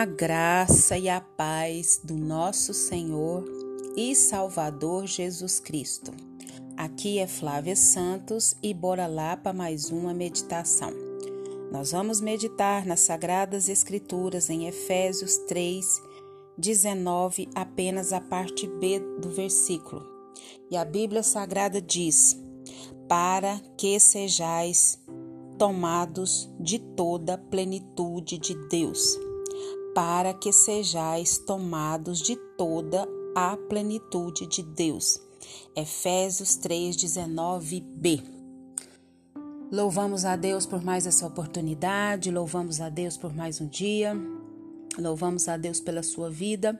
A graça e a paz do nosso Senhor e Salvador Jesus Cristo. Aqui é Flávia Santos e bora lá para mais uma meditação. Nós vamos meditar nas Sagradas Escrituras em Efésios 3, 19, apenas a parte B do versículo. E a Bíblia Sagrada diz: Para que sejais tomados de toda a plenitude de Deus para que sejais tomados de toda a plenitude de Deus. Efésios 3:19b. Louvamos a Deus por mais essa oportunidade, louvamos a Deus por mais um dia. Louvamos a Deus pela sua vida.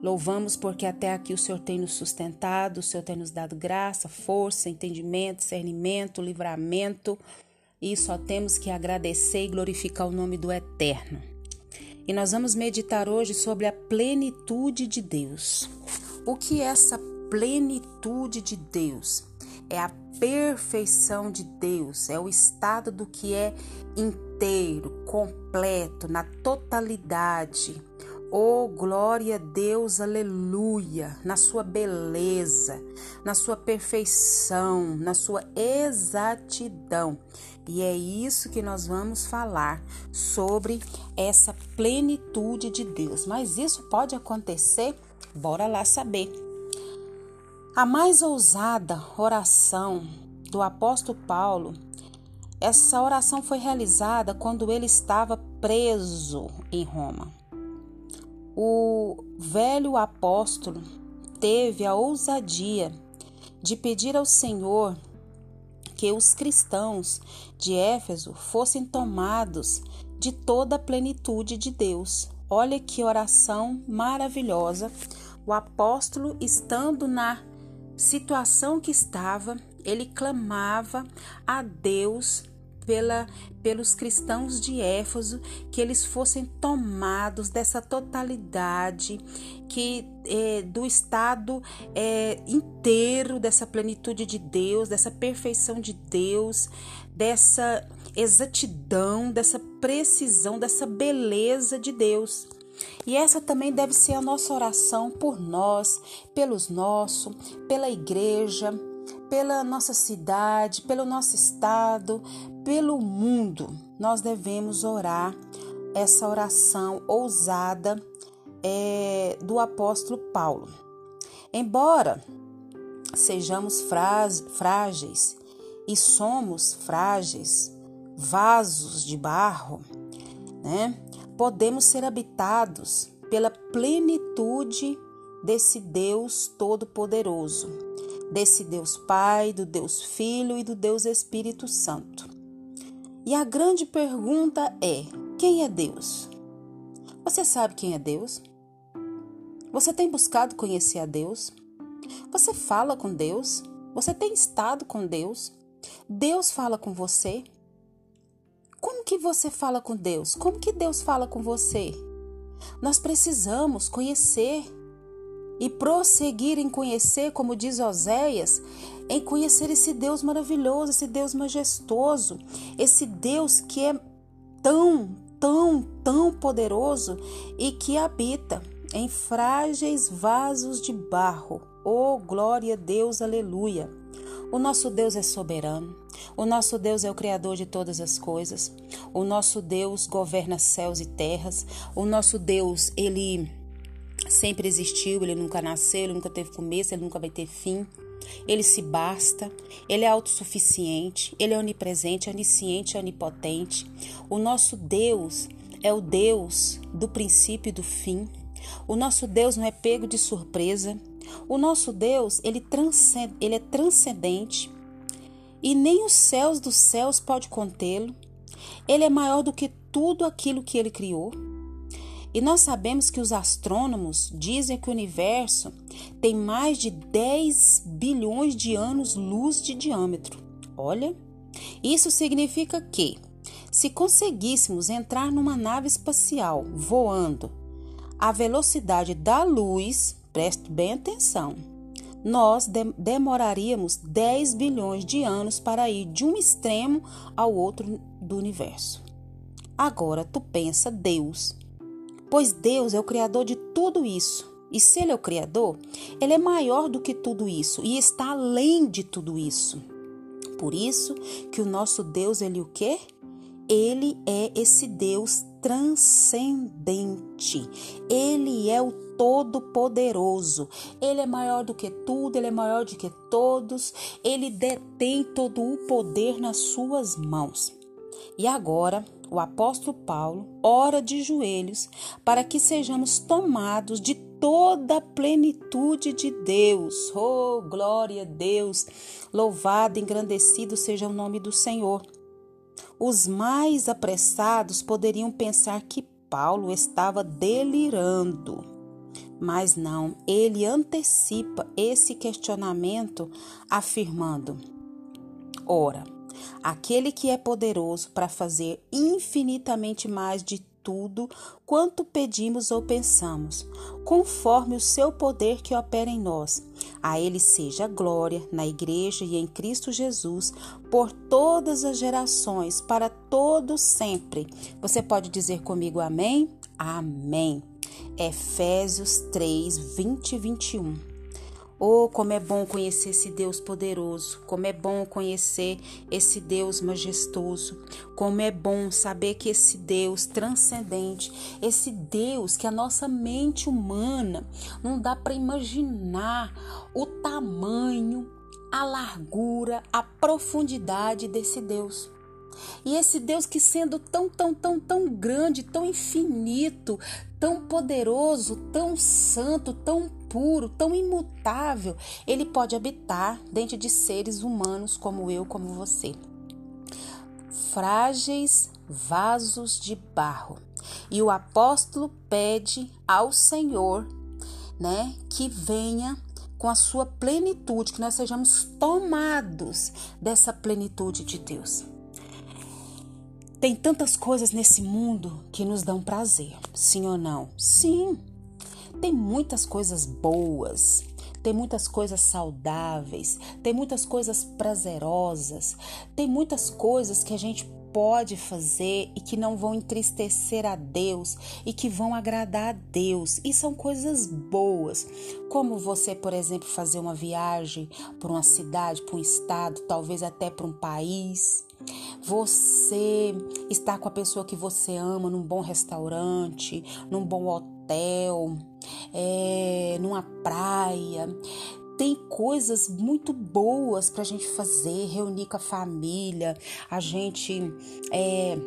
Louvamos porque até aqui o Senhor tem nos sustentado, o Senhor tem nos dado graça, força, entendimento, discernimento, livramento. E só temos que agradecer e glorificar o nome do Eterno. E nós vamos meditar hoje sobre a plenitude de Deus. O que é essa plenitude de Deus? É a perfeição de Deus, é o estado do que é inteiro, completo, na totalidade. Oh, glória a Deus, aleluia, na sua beleza, na sua perfeição, na sua exatidão. E é isso que nós vamos falar sobre essa plenitude de Deus. Mas isso pode acontecer? Bora lá saber. A mais ousada oração do apóstolo Paulo, essa oração foi realizada quando ele estava preso em Roma o velho apóstolo teve a ousadia de pedir ao Senhor que os cristãos de Éfeso fossem tomados de toda a plenitude de Deus. Olha que oração maravilhosa. O apóstolo, estando na situação que estava, ele clamava a Deus pela, pelos cristãos de Éfeso, que eles fossem tomados dessa totalidade, que é, do estado é, inteiro dessa plenitude de Deus, dessa perfeição de Deus, dessa exatidão, dessa precisão, dessa beleza de Deus. E essa também deve ser a nossa oração por nós, pelos nossos, pela igreja, pela nossa cidade, pelo nosso estado, pelo mundo. Nós devemos orar essa oração ousada é, do apóstolo Paulo. Embora sejamos frágeis e somos frágeis, vasos de barro, né? Podemos ser habitados pela plenitude desse Deus Todo-Poderoso desse Deus Pai, do Deus Filho e do Deus Espírito Santo. E a grande pergunta é: quem é Deus? Você sabe quem é Deus? Você tem buscado conhecer a Deus? Você fala com Deus? Você tem estado com Deus? Deus fala com você? Como que você fala com Deus? Como que Deus fala com você? Nós precisamos conhecer e prosseguir em conhecer, como diz Oséias, em conhecer esse Deus maravilhoso, esse Deus majestoso, esse Deus que é tão, tão, tão poderoso e que habita em frágeis vasos de barro. Oh, glória a Deus, aleluia! O nosso Deus é soberano. O nosso Deus é o Criador de todas as coisas. O nosso Deus governa céus e terras. O nosso Deus, ele sempre existiu, ele nunca nasceu, ele nunca teve começo, ele nunca vai ter fim. Ele se basta, ele é autossuficiente, ele é onipresente, onisciente, onipotente. O nosso Deus é o Deus do princípio e do fim. O nosso Deus não é pego de surpresa. O nosso Deus, ele, ele é transcendente e nem os céus dos céus pode contê-lo. Ele é maior do que tudo aquilo que ele criou. E nós sabemos que os astrônomos dizem que o universo tem mais de 10 bilhões de anos-luz de diâmetro. Olha, isso significa que, se conseguíssemos entrar numa nave espacial voando à velocidade da luz, preste bem atenção, nós de demoraríamos 10 bilhões de anos para ir de um extremo ao outro do universo. Agora tu pensa Deus Pois Deus é o Criador de tudo isso. E se Ele é o Criador, Ele é maior do que tudo isso e está além de tudo isso. Por isso que o nosso Deus, Ele o quê? Ele é esse Deus transcendente. Ele é o Todo-Poderoso. Ele é maior do que tudo, ele é maior do que todos. Ele detém todo o poder nas suas mãos. E agora, o apóstolo Paulo ora de joelhos para que sejamos tomados de toda a plenitude de Deus. Oh, glória a Deus! Louvado, engrandecido seja o nome do Senhor. Os mais apressados poderiam pensar que Paulo estava delirando. Mas não, ele antecipa esse questionamento afirmando: Ora, aquele que é poderoso para fazer infinitamente mais de tudo quanto pedimos ou pensamos, conforme o seu poder que opera em nós. A Ele seja glória na Igreja e em Cristo Jesus por todas as gerações, para todos sempre. Você pode dizer comigo amém? Amém. Efésios 3, 20 e 21. Oh, como é bom conhecer esse Deus poderoso, como é bom conhecer esse Deus majestoso, como é bom saber que esse Deus transcendente, esse Deus que a nossa mente humana não dá para imaginar o tamanho, a largura, a profundidade desse Deus. E esse Deus que sendo tão, tão, tão, tão grande, tão infinito, tão poderoso, tão santo, tão puro, tão imutável, ele pode habitar dentro de seres humanos como eu, como você. Frágeis vasos de barro. E o apóstolo pede ao Senhor, né, que venha com a sua plenitude, que nós sejamos tomados dessa plenitude de Deus. Tem tantas coisas nesse mundo que nos dão prazer, sim ou não? Sim. Tem muitas coisas boas, tem muitas coisas saudáveis, tem muitas coisas prazerosas, tem muitas coisas que a gente pode fazer e que não vão entristecer a Deus e que vão agradar a Deus. E são coisas boas, como você, por exemplo, fazer uma viagem para uma cidade, para um estado, talvez até para um país. Você estar com a pessoa que você ama num bom restaurante, num bom hotel, é, numa praia. Tem coisas muito boas para a gente fazer, reunir com a família, a gente é,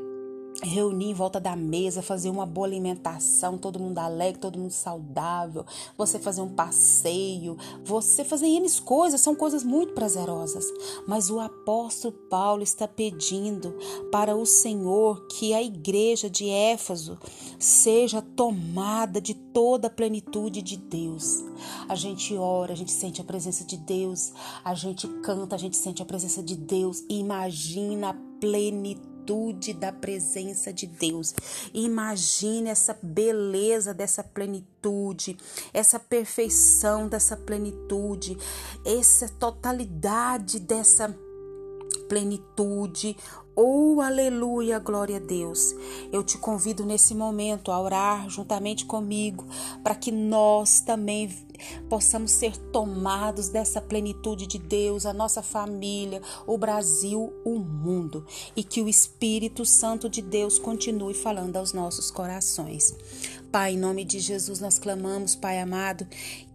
reunir em volta da mesa, fazer uma boa alimentação, todo mundo alegre, todo mundo saudável, você fazer um passeio, você fazer N coisas, são coisas muito prazerosas. Mas o apóstolo Paulo está pedindo para o Senhor que a igreja de Éfeso seja tomada de toda a plenitude de Deus. A gente ora, a gente sente a presença de Deus, a gente canta, a gente sente a presença de Deus imagina a plenitude plenitude da presença de Deus. Imagine essa beleza dessa plenitude, essa perfeição dessa plenitude, essa totalidade dessa plenitude. Oh, aleluia, glória a Deus. Eu te convido nesse momento a orar juntamente comigo para que nós também possamos ser tomados dessa plenitude de Deus, a nossa família, o Brasil, o mundo, e que o Espírito Santo de Deus continue falando aos nossos corações. Pai, em nome de Jesus nós clamamos, Pai amado,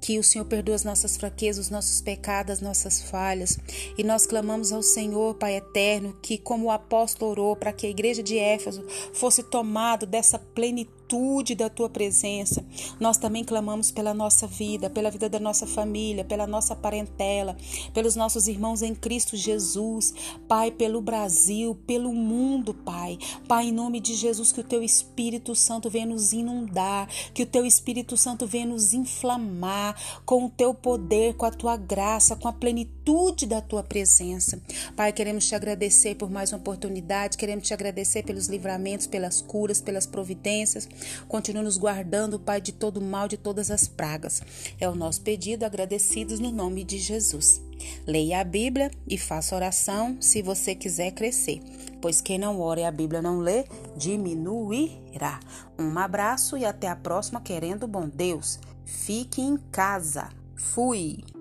que o Senhor perdoe as nossas fraquezas, os nossos pecados, as nossas falhas. E nós clamamos ao Senhor, Pai eterno, que como o apóstolo orou para que a igreja de Éfeso fosse tomado dessa plenitude da tua presença. Nós também clamamos pela nossa vida, pela vida da nossa família, pela nossa parentela, pelos nossos irmãos em Cristo Jesus, Pai, pelo Brasil, pelo mundo, Pai. Pai, em nome de Jesus, que o teu Espírito Santo venha nos inundar, que o teu Espírito Santo venha nos inflamar com o teu poder, com a tua graça, com a plenitude da tua presença. Pai, queremos te agradecer por mais uma oportunidade, queremos te agradecer pelos livramentos, pelas curas, pelas providências. Continue nos guardando, Pai, de todo mal, de todas as pragas. É o nosso pedido, agradecidos no nome de Jesus. Leia a Bíblia e faça oração se você quiser crescer, pois quem não ora e a Bíblia não lê, diminuirá. Um abraço e até a próxima, querendo bom Deus. Fique em casa. Fui!